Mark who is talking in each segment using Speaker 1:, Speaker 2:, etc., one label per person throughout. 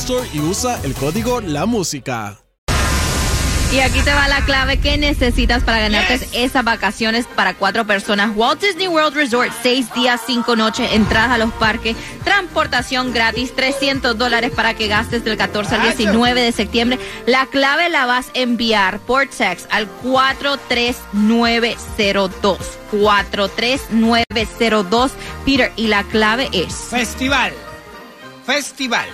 Speaker 1: Store y usa el código La Música.
Speaker 2: Y aquí te va la clave que necesitas para ganarte esas vacaciones para cuatro personas. Walt Disney World Resort, seis días, cinco noches, entradas a los parques, transportación gratis, 300 dólares para que gastes del 14 al 19 de septiembre. La clave la vas a enviar por text al 43902. 43902, Peter. Y la clave es...
Speaker 3: Festival. Festival.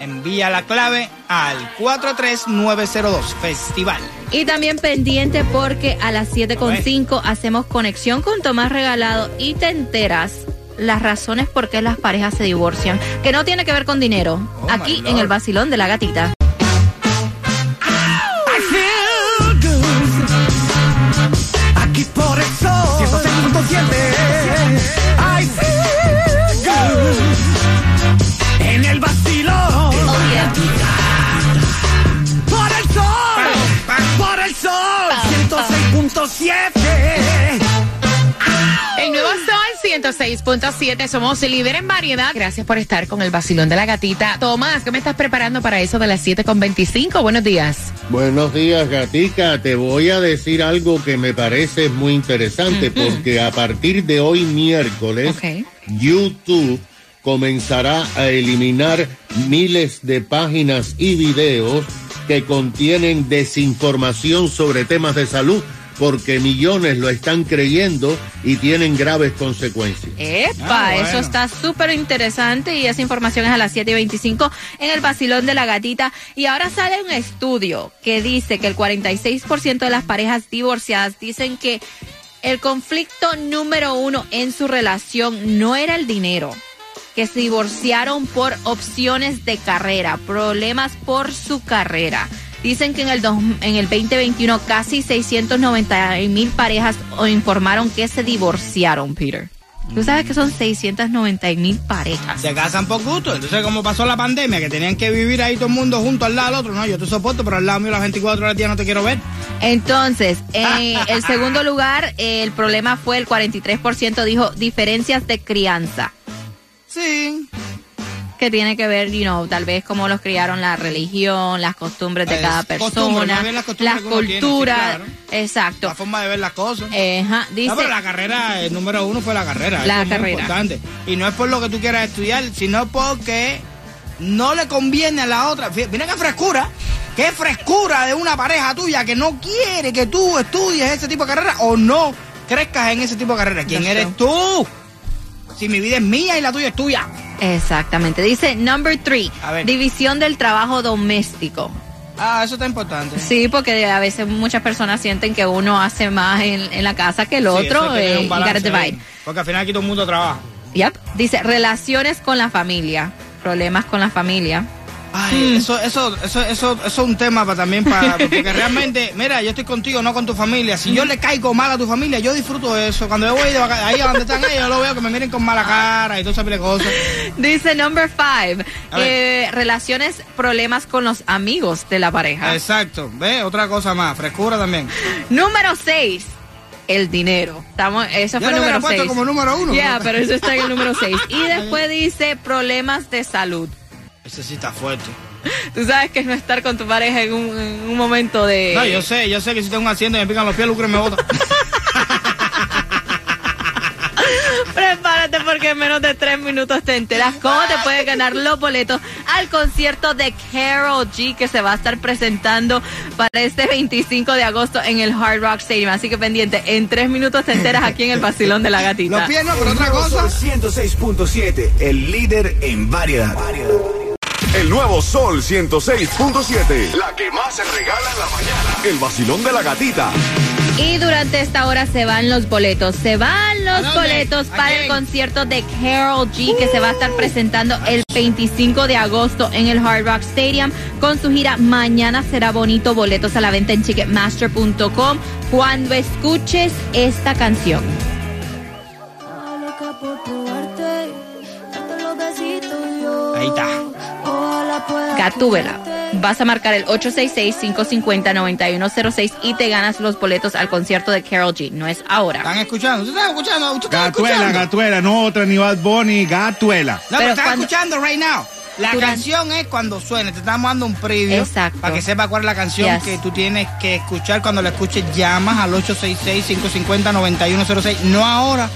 Speaker 3: Envía la clave al 43902 Festival.
Speaker 2: Y también pendiente porque a las 7.5 hacemos conexión con Tomás Regalado y te enteras las razones por qué las parejas se divorcian, que no tiene que ver con dinero.
Speaker 3: Oh,
Speaker 2: aquí en el vacilón de la gatita.
Speaker 4: Aquí por el El
Speaker 5: nuevo Sol 106.7, somos líder en variedad. Gracias por estar con el vacilón de la gatita. Tomás, ¿qué me estás preparando para eso de las 7.25? Buenos días.
Speaker 6: Buenos días, gatica. Te voy a decir algo que me parece muy interesante, porque a partir de hoy miércoles. YouTube comenzará a eliminar miles de páginas y videos que contienen desinformación sobre temas de salud porque millones lo están creyendo y tienen graves consecuencias.
Speaker 2: Epa,
Speaker 3: Ah, bueno.
Speaker 2: eso está súper interesante y esa información es a las 7 y 25 en el vacilón de la gatita. Y ahora sale un estudio que dice que el 46% de las parejas divorciadas dicen que el conflicto número uno en su relación no era el dinero, que se divorciaron por opciones de carrera, problemas por su carrera. Dicen que en el, dos- en el 2021 casi 690 mil parejas informaron que se divorciaron, Peter. Tú sabes que son 690 mil parejas.
Speaker 3: Se casan por gusto. Entonces, como pasó la pandemia, que tenían que vivir ahí todo el mundo junto al lado del otro, no, yo te soporto, pero al lado mío las 24 horas del día no te quiero ver.
Speaker 2: Entonces, en el segundo lugar, el problema fue el 43% dijo diferencias de crianza.
Speaker 3: Sí.
Speaker 2: Que tiene que ver, you know, tal vez cómo los criaron la religión, las costumbres de cada persona,
Speaker 3: las sí,
Speaker 2: culturas,
Speaker 3: claro.
Speaker 2: exacto.
Speaker 3: La forma de ver las cosas.
Speaker 2: Dice,
Speaker 3: No, pero la carrera, el número uno fue la carrera.
Speaker 2: La
Speaker 3: muy
Speaker 2: carrera.
Speaker 3: importante. Y no es por lo que tú quieras estudiar, sino porque no le conviene a la otra. Mira qué frescura. Qué frescura de una pareja tuya que no quiere que tú estudies ese tipo de carrera o no crezcas en ese tipo de carrera. ¿Quién eres tú? Si mi vida es mía y la tuya es tuya.
Speaker 2: Exactamente. Dice number three, división del trabajo doméstico.
Speaker 3: Ah, eso está importante.
Speaker 2: Sí, porque a veces muchas personas sienten que uno hace más en, en la casa que el
Speaker 3: Sí,
Speaker 2: otro. eh,
Speaker 3: un balance ahí. Porque al final aquí todo el mundo trabaja.
Speaker 2: Yep. Dice relaciones con la familia, problemas con la familia.
Speaker 3: Ay, eso, eso, eso, eso, eso es un tema para también para, porque realmente, mira, yo estoy contigo, no con tu familia. Si yo le caigo mal a tu familia, yo disfruto eso. Cuando yo voy de vaca- ahí a donde están ellos, yo lo veo que me miren con mala cara y todas esas cosas.
Speaker 2: Dice number five, eh, relaciones, problemas con los amigos de la pareja.
Speaker 3: Exacto, ve, otra cosa más, frescura también.
Speaker 2: Número 6. el dinero. Estamos, eso fue número
Speaker 3: puesto
Speaker 2: 6.
Speaker 3: como número uno.
Speaker 2: Ya, pero eso está en el número 6. Y después dice problemas de salud.
Speaker 3: Ese sí está fuerte.
Speaker 2: Tú sabes que es no estar con tu pareja en un, en un momento de...
Speaker 3: No, yo sé, yo sé que si tengo un accidente y me pican los pies, Lucre me bota.
Speaker 2: Prepárate porque en menos de tres minutos te enteras cómo te puedes ganar los boletos al concierto de Carol G que se va a estar presentando para este 25 de agosto en el Hard Rock Stadium. Así que pendiente, en tres minutos te enteras aquí en el Vacilón de la Gatita.
Speaker 3: Los pies no, pero otra cosa.
Speaker 4: Sol 106.7, el líder en variedad.
Speaker 7: El nuevo Sol 106.7. La que más se regala en la mañana. El vacilón de la gatita.
Speaker 2: Y durante esta hora se van los boletos. Se van los boletos
Speaker 3: ¿A
Speaker 2: para el concierto de Carol G que se va a estar presentando el 25 de agosto en el Hard Rock Stadium con su gira Mañana será bonito. Boletos a la venta en ticketmaster.com. Cuando escuches esta canción. Gatúbela. Vas a marcar el 866-550-9106 y te ganas los boletos al concierto de Carol G. No es ahora.
Speaker 3: ¿Están escuchando? ¿Usted está escuchando? ¿Usted está
Speaker 8: Gatuela,
Speaker 3: escuchando?
Speaker 8: Gatuela, no otra ni Bad Bunny, Gatuela.
Speaker 3: No, pero,
Speaker 2: Pero
Speaker 3: están
Speaker 2: cuando-
Speaker 3: escuchando right now. La
Speaker 2: Durante-
Speaker 3: canción es cuando suene. Te estamos dando un preview.
Speaker 2: Exacto.
Speaker 3: Para que sepa cuál es la canción
Speaker 2: Yes.
Speaker 3: que tú tienes que escuchar. Cuando la escuches, llamas al 866-550-9106. No ahora.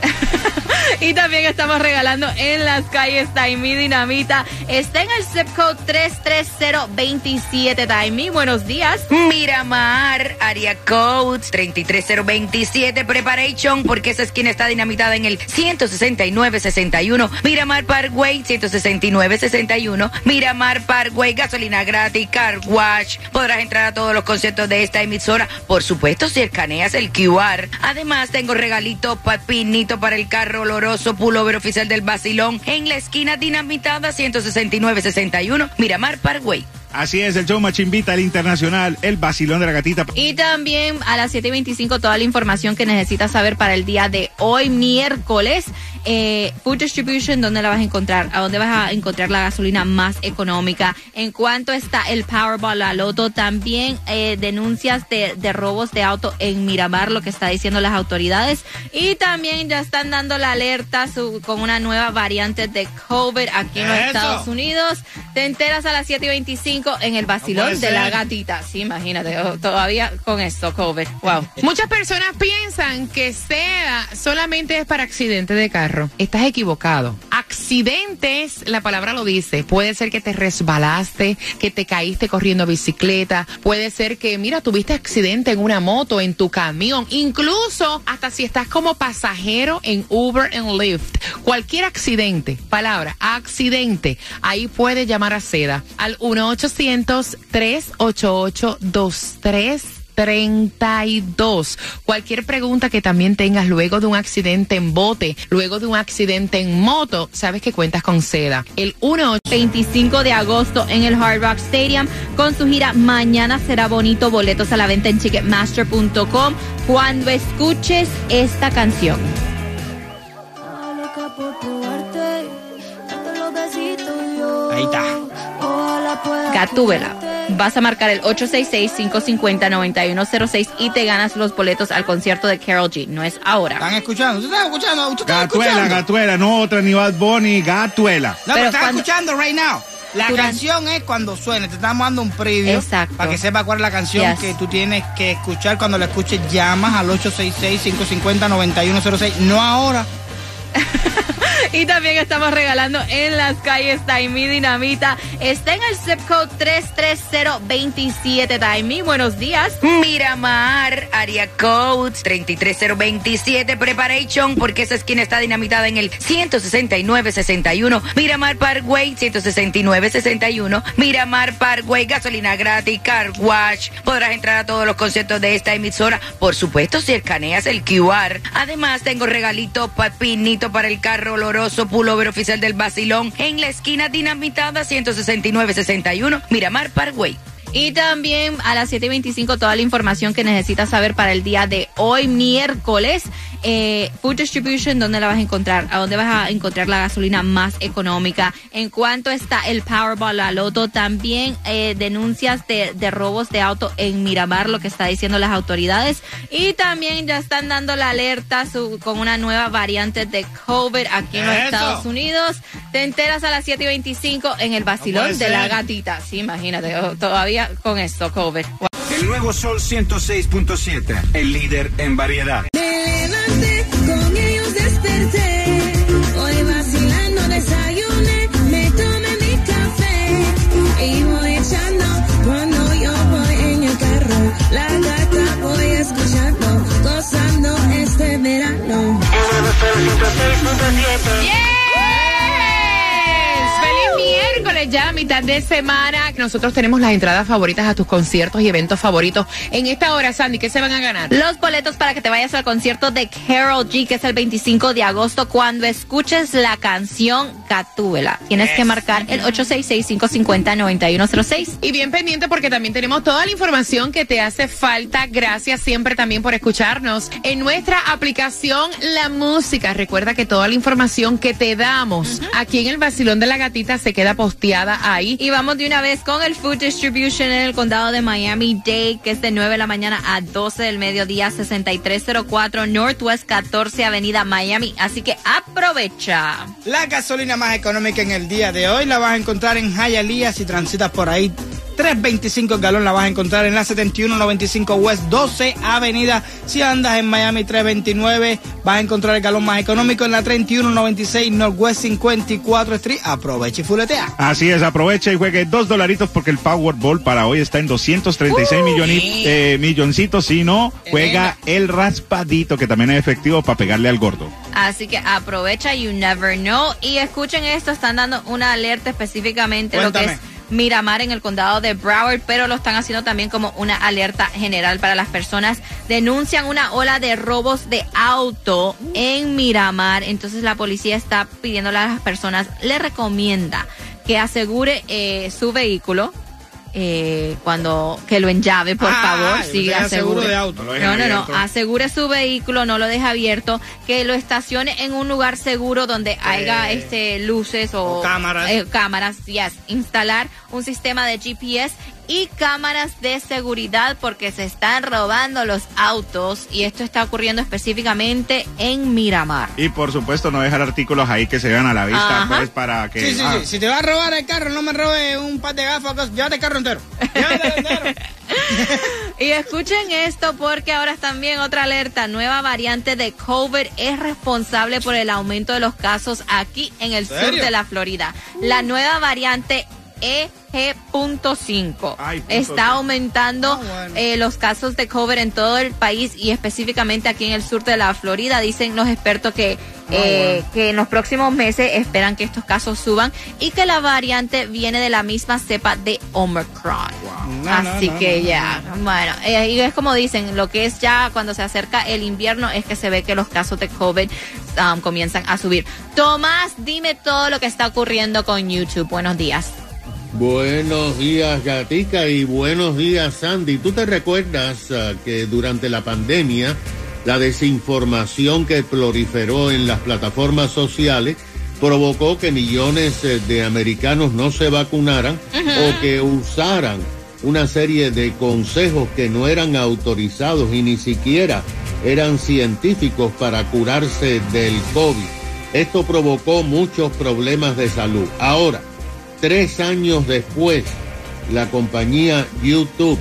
Speaker 2: Y también estamos regalando en las calles Taimí Dinamita. Está en el zip code 33027 Taimí. Buenos días.
Speaker 9: Miramar, área code 33027 Preparation, porque esa esquina está dinamitada en el 16961. Miramar Parkway, 16961. Miramar Parkway, gasolina gratis, car wash. Podrás entrar a todos los conciertos de esta emisora, por supuesto, si escaneas el QR. Además, tengo regalito papinito para el carro oloroso pullover oficial del Basilón en la esquina dinamitada 16961. Miramar Parkway.
Speaker 8: Así es, el show Machimbita, el internacional, el vacilón de la gatita.
Speaker 2: Y también a las 7.25 toda la información que necesitas saber para el día de hoy, miércoles. Eh, Food Distribution, ¿dónde la vas a encontrar? ¿A dónde vas a encontrar la gasolina más económica? ¿En cuánto está el Powerball, la Loto? También eh, denuncias de, de robos de auto en Miramar, lo que está diciendo las autoridades. Y también ya están dando la alerta su- con una nueva variante de COVID aquí en los. Estados Unidos. Te enteras a las 7.25 en el vacilón de la gatita. Sí, imagínate, oh, todavía con esto, COVID. Wow.
Speaker 5: Muchas personas piensan que SEDA solamente es para accidentes de carro. Estás equivocado. Accidentes, la palabra lo dice. Puede ser que te resbalaste, que te caíste corriendo bicicleta. Puede ser que, mira, tuviste accidente en una moto, en tu camión. Incluso hasta si estás como pasajero en Uber and Lyft. Cualquier accidente, palabra, accidente. Ahí puede llamar a SEDA al 1-800-388-23. 32. Cualquier pregunta que también tengas luego de un accidente en bote, luego de un accidente en moto, sabes que cuentas con seda. El 1
Speaker 2: 25 de agosto en el Hard Rock Stadium con su gira Mañana será bonito. Boletos a la venta en ticketmaster.com. Cuando escuches esta canción.
Speaker 10: Estaba loca
Speaker 2: Gatúbela. Vas a marcar el 866-550-9106 y te ganas los boletos al concierto de Carol G. No es ahora.
Speaker 3: ¿Están escuchando? ¿Usted está escuchando? ¿Usted está
Speaker 8: Gatuela,
Speaker 3: escuchando?
Speaker 8: Gatuela, no otra ni Bad Bunny, Gatuela.
Speaker 3: No, pero,
Speaker 2: Pero
Speaker 3: están
Speaker 2: cuando-
Speaker 3: escuchando right now. La
Speaker 2: Durante-
Speaker 3: canción es cuando suene. Te estamos dando un preview.
Speaker 2: Exacto.
Speaker 3: Para que sepa cuál es la canción
Speaker 2: Yes.
Speaker 3: que tú tienes que escuchar. Cuando la escuches, llamas al 866-550-9106. No ahora.
Speaker 2: Y también estamos regalando en las calles Taimí Dinamita. Está en el zip code 33027 Taimí. Buenos días.
Speaker 9: Miramar, área code 33027 Preparation, porque esa esquina está dinamitada en el 16961. Miramar Parkway, 16961. Miramar Parkway, gasolina gratis, car wash. Podrás entrar a todos los conciertos de esta emisora, por supuesto, si escaneas el QR. Además, tengo regalito papinito para el carro oloroso pullover oficial del Basilón en la esquina dinamitada 16961. Miramar Parkway.
Speaker 2: Y también a las 7.25 toda la información que necesitas saber para el día de hoy, miércoles. Eh, Food Distribution, ¿dónde la vas a encontrar? ¿A dónde vas a encontrar la gasolina más económica? ¿En cuánto está el Powerball, la Loto? También eh, denuncias de, de robos de auto en Miramar, lo que está diciendo las autoridades. Y también ya están dando la alerta su- con una nueva variante de COVID aquí en los
Speaker 3: Eso.
Speaker 2: Estados Unidos. Te enteras a las 7.25 en el vacilón de la gatita. Sí, imagínate, todavía con esto, COVID.
Speaker 8: El nuevo Sol 106.7, el líder en variedad.
Speaker 10: Me levanté, con ellos desperté. Hoy vacilando desayuné, me tomé mi café. Y voy echando cuando yo voy en el carro. La gata voy escuchando, gozando este verano.
Speaker 5: Yes. Ya a mitad de semana. Nosotros tenemos las entradas favoritas a tus conciertos y eventos favoritos. En esta hora, Sandy, ¿qué se van a ganar?
Speaker 2: Los boletos para que te vayas al concierto de Carol G, que es el 25 de agosto, cuando escuches la canción Gatúbela. Tienes que marcar el 866-550-9106.
Speaker 5: Y bien pendiente porque también tenemos toda la información que te hace falta. Gracias siempre también por escucharnos en nuestra aplicación La Música. Recuerda que toda la información que te damos aquí en el Vacilón de la Gatita se queda posteada ahí.
Speaker 2: Y vamos de una vez con el Food Distribution en el condado de Miami-Dade, que es de 9 de la mañana a 12 del mediodía, 6304 Northwest 14 Avenida Miami. Así que aprovecha.
Speaker 3: La gasolina más económica en el día de hoy la vas a encontrar en Hialeah si transitas por ahí. 3.25 el galón la vas a encontrar en la 7195 West 12 Avenida. Si andas en Miami 329 vas a encontrar el galón más económico en la 3196 Northwest 54 Street. Aprovecha y fuletea.
Speaker 8: Así es, aprovecha y juegue dos dolaritos porque el Powerball para hoy está en 236
Speaker 2: Uh,
Speaker 8: milloni- eh, milloncitos. Si no, juega el raspadito que también es efectivo para pegarle al gordo.
Speaker 2: Así que aprovecha, you never know. Y escuchen esto, están dando una alerta específicamente lo que es Miramar en el condado de Broward, pero lo están haciendo también como una alerta general para las personas. Denuncian una ola de robos de auto en Miramar, entonces la policía está pidiéndole a las personas, le recomienda que asegure eh, su vehículo. Eh, cuando que lo enllave, por
Speaker 3: Ah,
Speaker 2: favor,
Speaker 3: yo
Speaker 2: sí,
Speaker 3: seguro
Speaker 2: asegure.
Speaker 3: de auto.
Speaker 8: No
Speaker 2: No, no, asegure su vehículo, no lo deje abierto, que lo estacione en un lugar seguro donde haya este luces o,
Speaker 3: o cámaras.
Speaker 2: eh, cámaras, yes, instalar un sistema de GPS y cámaras de seguridad porque se están robando los autos y esto está ocurriendo específicamente en Miramar.
Speaker 8: Y por supuesto, no dejar artículos ahí que se vean a la vista,
Speaker 2: Ajá.
Speaker 8: pues para que.
Speaker 3: Sí, sí,
Speaker 8: ah,
Speaker 3: sí. Si te vas a robar el carro, no me robes un par de gafas. Llévate el carro entero. Llévate el entero.
Speaker 2: Y escuchen esto porque ahora también otra alerta, nueva variante de COVID es responsable por el aumento de los casos aquí en el sur de la Florida. La nueva variante EG.5
Speaker 8: Ay, punto
Speaker 2: está aumentando
Speaker 3: Ah, bueno.
Speaker 2: eh, los casos de COVID en todo el país y específicamente aquí en el sur de la Florida. Dicen los expertos que, eh, que en los próximos meses esperan que estos casos suban y que la variante viene de la misma cepa de Omicron.
Speaker 3: No,
Speaker 2: Así
Speaker 3: no,
Speaker 2: que
Speaker 3: no, no,
Speaker 2: ya, bueno, eh, y es como dicen, lo que es ya cuando se acerca el invierno es que se ve que los casos de COVID um, comienzan a subir. Tomás, dime todo lo que está ocurriendo con YouTube. Buenos días.
Speaker 6: Buenos días, Gatica, y buenos días, Sandy. ¿Tú te recuerdas ah, que durante la pandemia la desinformación que proliferó en las plataformas sociales provocó que millones eh, de americanos no se vacunaran o que usaran una serie de consejos que no eran autorizados y ni siquiera eran científicos para curarse del COVID? Esto provocó muchos problemas de salud. Ahora, Tres años después, la compañía YouTube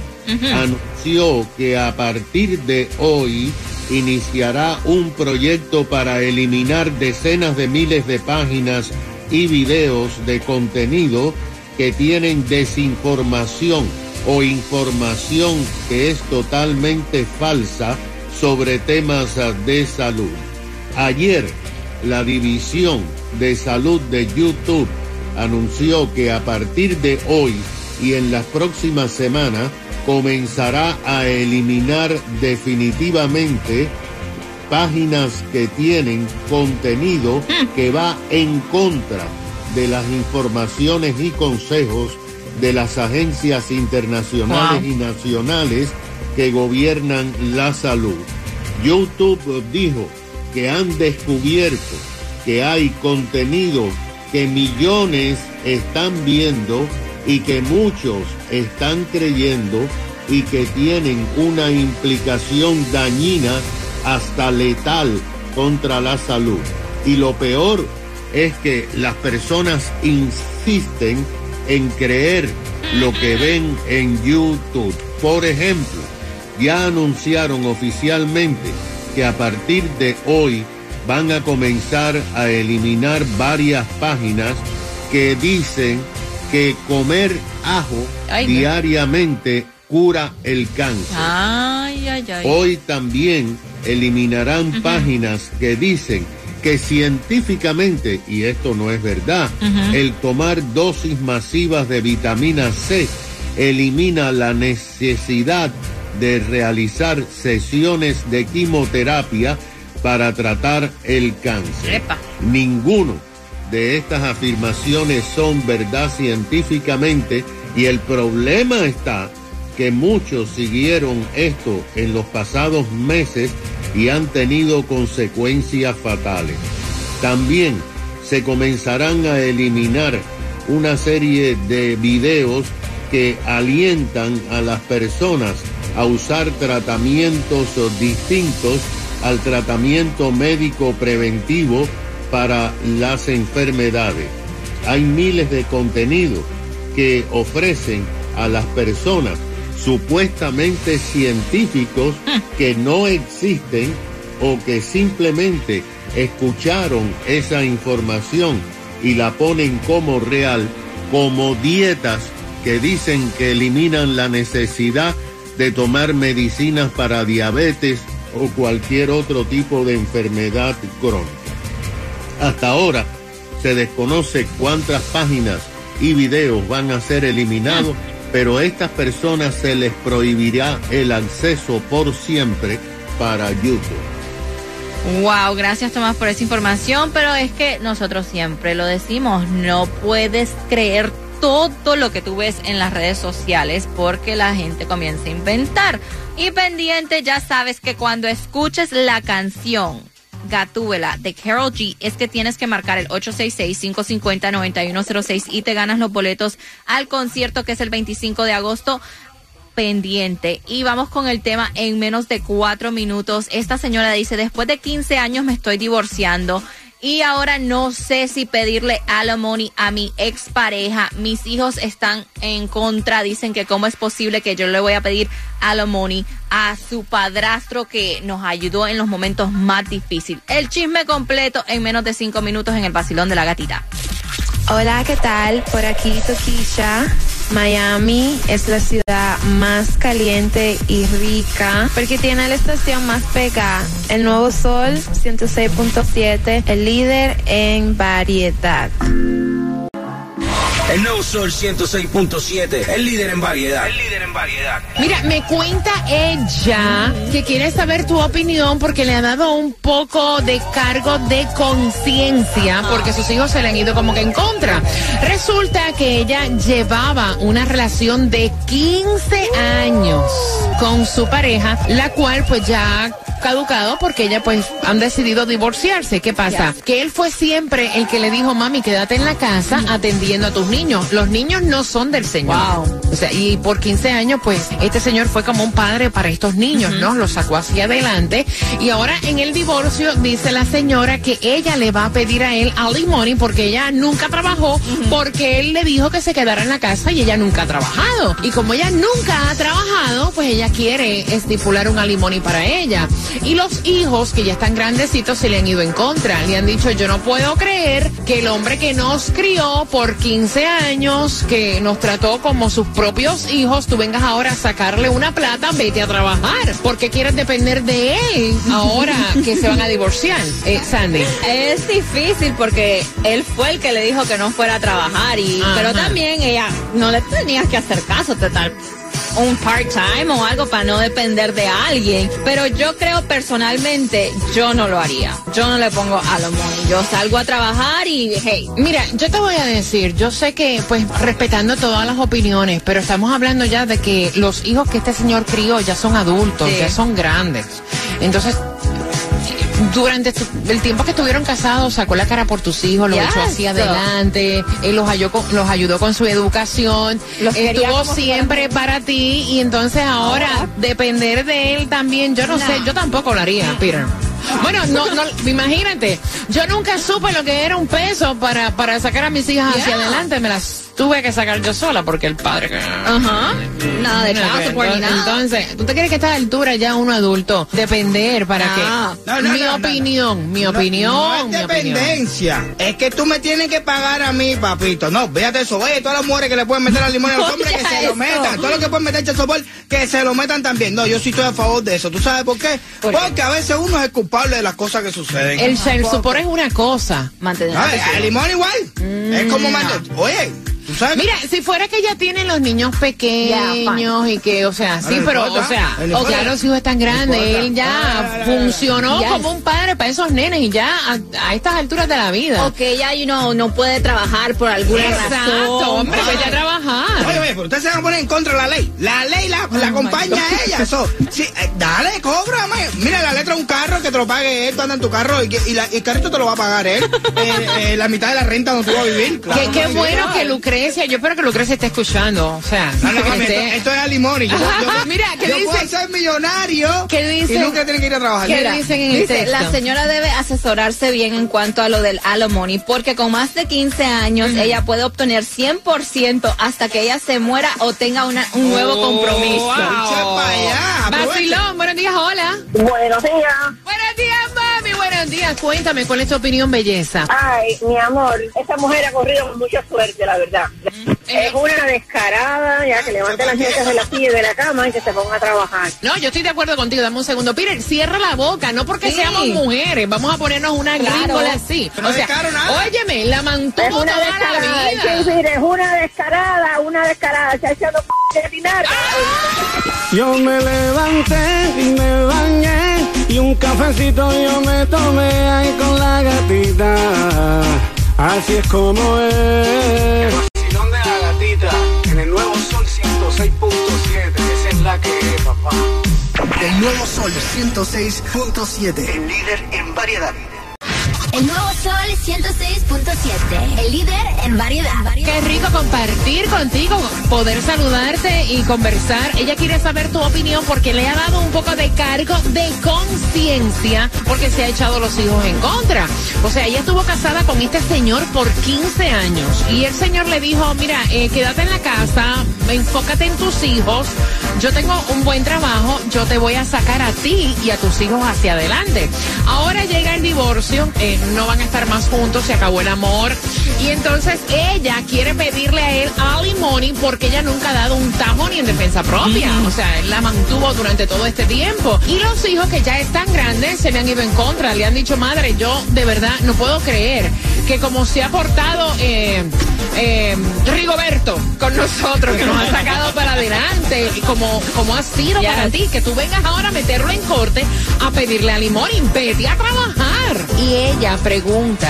Speaker 6: anunció que a partir de hoy iniciará un proyecto para eliminar decenas de miles de páginas y videos de contenido que tienen desinformación o información que es totalmente falsa sobre temas de salud. Ayer, la división de salud de YouTube anunció que a partir de hoy y en las próximas semanas comenzará a eliminar definitivamente páginas que tienen contenido que va en contra de las informaciones y consejos de las agencias internacionales
Speaker 5: Wow.
Speaker 6: y nacionales que gobiernan la salud. YouTube dijo que han descubierto que hay contenido que millones están viendo y que muchos están creyendo y que tienen una implicación dañina hasta letal contra la salud. Y lo peor es que las personas insisten en creer lo que ven en YouTube. Por ejemplo, ya anunciaron oficialmente que a partir de hoy van a comenzar a eliminar varias páginas que dicen que comer ajo
Speaker 2: Ay, no.
Speaker 6: diariamente cura el cáncer.
Speaker 2: Ay, ay, ay.
Speaker 6: Hoy también eliminarán páginas que dicen que científicamente, y esto no es verdad, el tomar dosis masivas de vitamina C elimina la necesidad de realizar sesiones de quimioterapia para tratar el cáncer.
Speaker 2: Epa.
Speaker 6: Ninguno de estas afirmaciones son verdad científicamente y el problema está que muchos siguieron esto en los pasados meses y han tenido consecuencias fatales. También se comenzarán a eliminar una serie de videos que alientan a las personas a usar tratamientos distintos al tratamiento médico preventivo para las enfermedades. Hay miles de contenidos que ofrecen a las personas supuestamente científicos que no existen o que simplemente escucharon esa información y la ponen como real, como dietas que dicen que eliminan la necesidad de tomar medicinas para diabetes o cualquier otro tipo de enfermedad crónica. Hasta ahora se desconoce cuántas páginas y videos van a ser eliminados, pero a estas personas se les prohibirá el acceso por siempre para YouTube.
Speaker 2: Wow, gracias Tomás por esa información, pero es que nosotros siempre lo decimos, no puedes creer todo lo que tú ves en las redes sociales porque la gente comienza a inventar. Y pendiente, ya sabes que cuando escuches la canción Gatúbela de Carol G es que tienes que marcar el 866-550-9106 y te ganas los boletos al concierto que es el 25 de agosto pendiente. Y vamos con el tema en menos de cuatro minutos. Esta señora dice, después de 15 años me estoy divorciando. Y ahora no sé si pedirle alimony a mi expareja. Mis hijos están en contra. Dicen que cómo es posible que yo le voy a pedir alimony a su padrastro que nos ayudó en los momentos más difíciles. El chisme completo en menos de cinco minutos en el vacilón de la gatita.
Speaker 11: Hola, ¿qué tal? Por aquí Toquilla. Miami es la ciudad más caliente y rica porque tiene la estación más pegada. El Nuevo Sol 106.7, el líder en variedad.
Speaker 4: El nuevo Sol 106.7, el líder en variedad. El líder en variedad.
Speaker 5: Mira, me cuenta ella que quiere saber tu opinión porque le ha dado un poco de cargo de conciencia porque sus hijos se le han ido como que en contra. Resulta que ella llevaba una relación de 15 años con su pareja, la cual pues ya caducado porque ella pues han decidido divorciarse. ¿Qué pasa? Que él fue siempre el que le dijo, mami, quédate en la casa atendiendo a tus niños. Los niños no son del Señor. O sea, y por 15 años, pues, este señor fue como un padre para estos niños, ¿no? Los sacó hacia adelante. Y ahora en el divorcio dice la señora que ella le va a pedir a él alimony porque ella nunca trabajó, porque él le dijo que se quedara en la casa y ella nunca ha trabajado. Y como ella nunca ha trabajado, pues ella quiere estipular un alimony para ella. Y los hijos, que ya están grandecitos, se le han ido en contra. Le han dicho, yo no puedo creer que el hombre que nos crió por 15 años, que nos trató como sus propios hijos, tú vengas ahora a sacarle una plata, vete a trabajar. porque quieres depender de él ahora que se van a divorciar? Eh, Sandy.
Speaker 2: Es difícil porque él fue el que le dijo que no fuera a trabajar y
Speaker 5: Ajá.
Speaker 2: pero también ella no le tenías que hacer caso total. Un part-time o algo para no depender de alguien. Pero yo creo personalmente, yo no lo haría. Yo no le pongo alimony. Yo salgo a trabajar y, hey,
Speaker 5: Mira, yo te voy a decir, yo sé que, pues, respetando todas las opiniones, pero estamos hablando ya de que los hijos que este señor crió ya son adultos,
Speaker 2: Sí.
Speaker 5: ya son grandes. Entonces, durante tu- el tiempo que estuvieron casados, sacó la cara por tus hijos, los
Speaker 2: Yes.
Speaker 5: echó hacia adelante, él los, ayudó con, los ayudó con su educación,
Speaker 2: Los
Speaker 5: estuvo siempre para ti y entonces ahora depender de él también, yo no,
Speaker 2: No.
Speaker 5: sé, yo tampoco lo haría, Peter. Bueno, no, no, imagínate, yo nunca supe lo que era un peso para, para sacar a mis hijas hacia adelante, me las tuve que sacar yo sola porque el padre
Speaker 2: ajá, nada de ni nada.
Speaker 5: Entonces, ¿tú te crees que a esta altura ya uno adulto depender para
Speaker 2: No.
Speaker 5: qué?
Speaker 3: No, no,
Speaker 5: mi
Speaker 3: no, no,
Speaker 5: opinión, mi opinión,
Speaker 3: No es
Speaker 5: mi opinión.
Speaker 3: dependencia. Es que tú me tienes que pagar a mí, papito. No, véate eso. Oye, todas las mujeres que le pueden meter al limón a los hombres que se lo
Speaker 2: eso.
Speaker 3: metan. Todo lo que pueden meter sopor, que se lo metan también. No, yo sí estoy a favor de eso. ¿Tú sabes por qué?
Speaker 2: ¿Por qué?
Speaker 3: Porque a veces uno es el culpable de las cosas que suceden.
Speaker 5: El child support es una cosa.
Speaker 2: Mantener
Speaker 3: No,
Speaker 2: a tus
Speaker 3: el limón igual. es como manda- Oye, tú sabes.
Speaker 5: Mira, si fuera que ya tienen los niños pequeños y que, o sea, sí,
Speaker 3: No le
Speaker 5: pero,
Speaker 3: importa,
Speaker 5: o sea, o ya los hijos están grandes, él ya
Speaker 3: Ah,
Speaker 5: funcionó
Speaker 2: Yes.
Speaker 5: como un padre para esos nenes y ya a, a estas alturas de la vida.
Speaker 2: O que ella, you know, no puede trabajar por alguna
Speaker 5: Exacto,
Speaker 2: razón.
Speaker 5: hombre, vete a trabajar.
Speaker 3: Oye, oye, pero ustedes se van a poner en contra de la ley. La ley la, la acompaña a ella. Eso, sí, eh, dale, cóbrame. Mira la letra de un carro que te lo pague él, tú andas en tu carro y, que- y la- y el carrito te lo va a pagar él. Eh, eh, la mitad de la renta donde tú vas a vivir. Claro,
Speaker 5: Qué, qué
Speaker 3: no,
Speaker 5: bueno
Speaker 3: no,
Speaker 5: que Lucrecia, yo espero que Lucrecia esté escuchando, o sea,
Speaker 3: No, no,
Speaker 5: que
Speaker 3: mami, esto,
Speaker 5: esté-
Speaker 3: esto es a limón y yo, yo-
Speaker 5: Mira, ¿qué
Speaker 3: yo
Speaker 5: dice?
Speaker 3: puedo ser millonario
Speaker 5: ¿Qué dice?
Speaker 3: y nunca tiene que ir a trabajar.
Speaker 5: ¿Qué
Speaker 3: Mira,
Speaker 5: dicen en
Speaker 2: Dice, la señora debe asesorarse bien en cuanto a lo del alimony, porque con más de 15 años ella puede obtener 100% hasta que ella se muera o tenga una- un nuevo
Speaker 3: Oh,
Speaker 2: compromiso.
Speaker 3: wow. Allá.
Speaker 5: Vacilón, buenos días, hola.
Speaker 12: Buenos días.
Speaker 5: Buenos días, días. Cuéntame, ¿cuál es tu opinión, belleza?
Speaker 12: Ay, mi amor, esta mujer ha corrido con mucha suerte, la verdad. Es una descarada, ya que levante las nietas de la silla y de la cama y que se ponga a trabajar.
Speaker 5: No, yo estoy de acuerdo contigo. Dame un segundo. Peter, cierra la boca. No porque
Speaker 2: Sí.
Speaker 5: seamos mujeres. Vamos a ponernos una
Speaker 2: Claro.
Speaker 5: gringola así.
Speaker 3: No
Speaker 5: o sea, óyeme, la
Speaker 12: Es
Speaker 5: mantuvo
Speaker 12: una
Speaker 5: toda
Speaker 12: descarada,
Speaker 5: la vida.
Speaker 12: Shakespeare, es una descarada, una descarada, se ha echado p- de dinar.
Speaker 4: Yo me levanté y me bañé y un cafecito yo me tomé ahí con la gatita. Así es como es. Vacilón de la gatita en el nuevo sol 106.7. Esa es la que es, papá.
Speaker 13: El nuevo Sol 106.7. El líder en variedad.
Speaker 14: El nuevo Sol 106.7, el líder en variedad.
Speaker 5: Qué rico compartir contigo, poder saludarte y conversar. Ella quiere saber tu opinión porque le ha dado un poco de cargo de conciencia porque se ha echado los hijos en contra. O sea, ella estuvo casada con este señor por 15 años y el señor le dijo, mira, eh, quédate en la casa, enfócate en tus hijos, yo tengo un buen trabajo, yo te voy a sacar a ti y a tus hijos hacia adelante. Ahora llega el divorcio, eh, no van a estar más juntos, se acabó el amor. Y entonces ella quiere pedirle a él alimony porque ella nunca ha dado un tajo ni en defensa propia. O sea, él la mantuvo durante todo este tiempo. Y los hijos que ya están grandes se le han ido en contra. Le han dicho, madre, yo de verdad no puedo creer que como se ha portado eh, eh, Rigoberto con nosotros, que nos ha sacado para adelante, y como, como ha sido
Speaker 2: Yes.
Speaker 5: para ti, que tú vengas ahora a meterlo en corte a pedirle alimony, vete a trabajar. Y ella pregunta,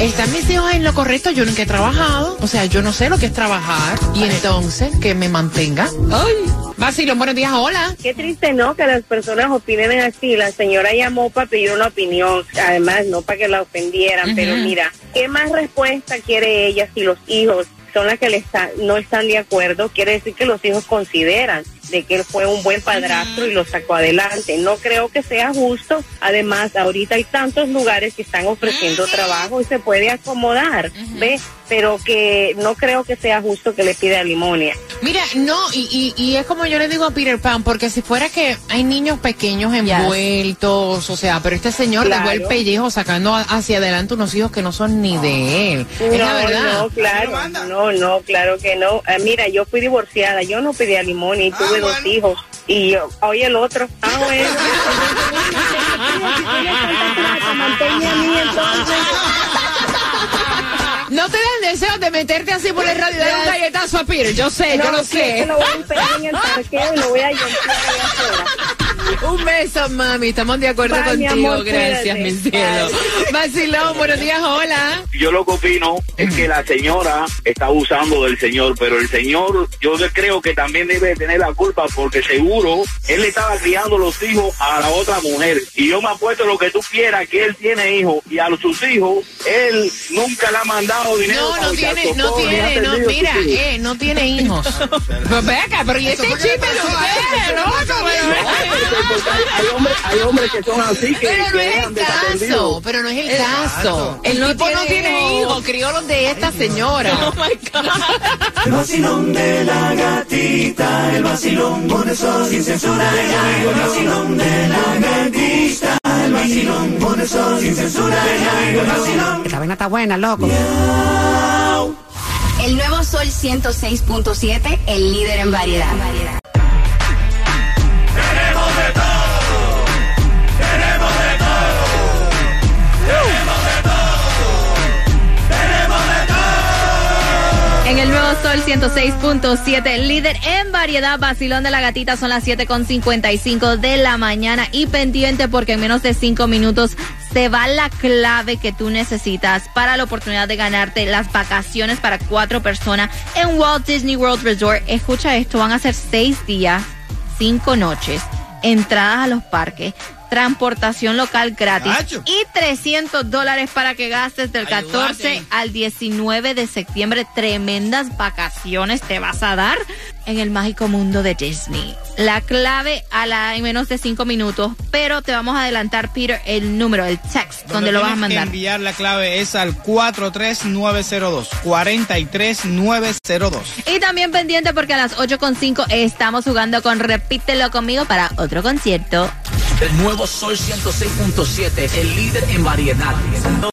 Speaker 5: ¿están mis hijos en lo correcto? Yo nunca he trabajado, o sea, yo no sé lo que es trabajar. Y entonces, que me mantenga. Ay, Vacilón, buenos días, hola.
Speaker 12: Qué triste, ¿no? Que las personas opinen así. La señora llamó para pedir una opinión, además, no para que la ofendieran, pero mira, ¿qué más respuesta quiere ella si los hijos son las que le está- no están de acuerdo? Quiere decir que los hijos consideran de que él fue un buen padrastro y lo sacó adelante. No creo que sea justo. Además, ahorita hay tantos lugares que están ofreciendo trabajo y se puede acomodar, ¿ves? Pero que no creo que sea justo que le pida limonia.
Speaker 5: Mira, no, y, y, y es como yo le digo a Peter Pan, porque si fuera que hay niños pequeños envueltos, o sea, pero este señor
Speaker 12: Claro.
Speaker 5: dejó el pellejo sacando a- hacia adelante unos hijos que no son ni de él. es la verdad.
Speaker 12: No, claro, no, no, claro que no. Ah, mira, yo fui divorciada, yo no pedí limonia y tuve dos hijos. Y yo, oye el otro, ah, bueno. Manténme a mí entonces.
Speaker 5: No te dan deseo de meterte así por el radio y dar un galletazo a Peter. Yo sé, yo lo sé.
Speaker 12: se lo voy a esperar en el parqueo y lo voy a llamar allá afuera.
Speaker 5: Un beso, mami. Estamos de acuerdo
Speaker 12: Bye, mi
Speaker 5: contigo.
Speaker 12: amor,
Speaker 5: Gracias, mi cielo. Vacilón, buenos días, hola.
Speaker 15: Yo lo que opino es que la señora está abusando del señor, pero el señor yo creo que también debe tener la culpa porque seguro él le estaba criando los hijos a la otra mujer. Y yo me apuesto lo que tú quieras, que él tiene hijos y a sus hijos él nunca le ha mandado dinero.
Speaker 5: No,
Speaker 15: para
Speaker 5: no tiene, no tiene, no, mira, eh, no tiene hijos. Pues ve acá, pero y este
Speaker 15: Eso fue
Speaker 5: chisme
Speaker 15: que le
Speaker 5: lo
Speaker 15: pasó a
Speaker 5: ¿no? Pero-
Speaker 15: Hay hombres, hay hombres que son así que,
Speaker 5: Pero no
Speaker 15: que
Speaker 5: es el caso, pero no es el
Speaker 15: Exacto.
Speaker 5: caso. El
Speaker 15: No
Speaker 5: tipo no
Speaker 15: tiene hijos.
Speaker 5: crió los de esta señora. Oh my God.
Speaker 16: El vacilón de la gatita, el vacilón por eso sin censura. El vacilón de la gatita, el vacilón por eso sin censura. El vacilón.
Speaker 17: Esta vaina está buena, loco.
Speaker 14: El nuevo Sol 106.7, el líder en variedad.
Speaker 2: Sol 106.7, líder en variedad, vacilón de la gatita, son las 7.55 de la mañana y pendiente porque en menos de 5 minutos se va la clave que tú necesitas para la oportunidad de ganarte las vacaciones para cuatro personas en Walt Disney World Resort. Escucha esto, van a ser 6 días, 5 noches, entradas a los parques. Transportación local gratis
Speaker 3: Nacho.
Speaker 2: y 300 dólares para que gastes del 14
Speaker 3: Ayúdate.
Speaker 2: al 19 de septiembre. Tremendas vacaciones te vas a dar en el mágico mundo de Disney. La clave a la en menos de 5 minutos, pero te vamos a adelantar, Peter, el número, el text, donde lo vas a mandar.
Speaker 3: enviar la clave es al 43902. 43902.
Speaker 2: Y también pendiente porque a las 8.5 estamos jugando con Repítelo conmigo para otro concierto.
Speaker 18: El nuevo Sol 106.7, el líder en variedad.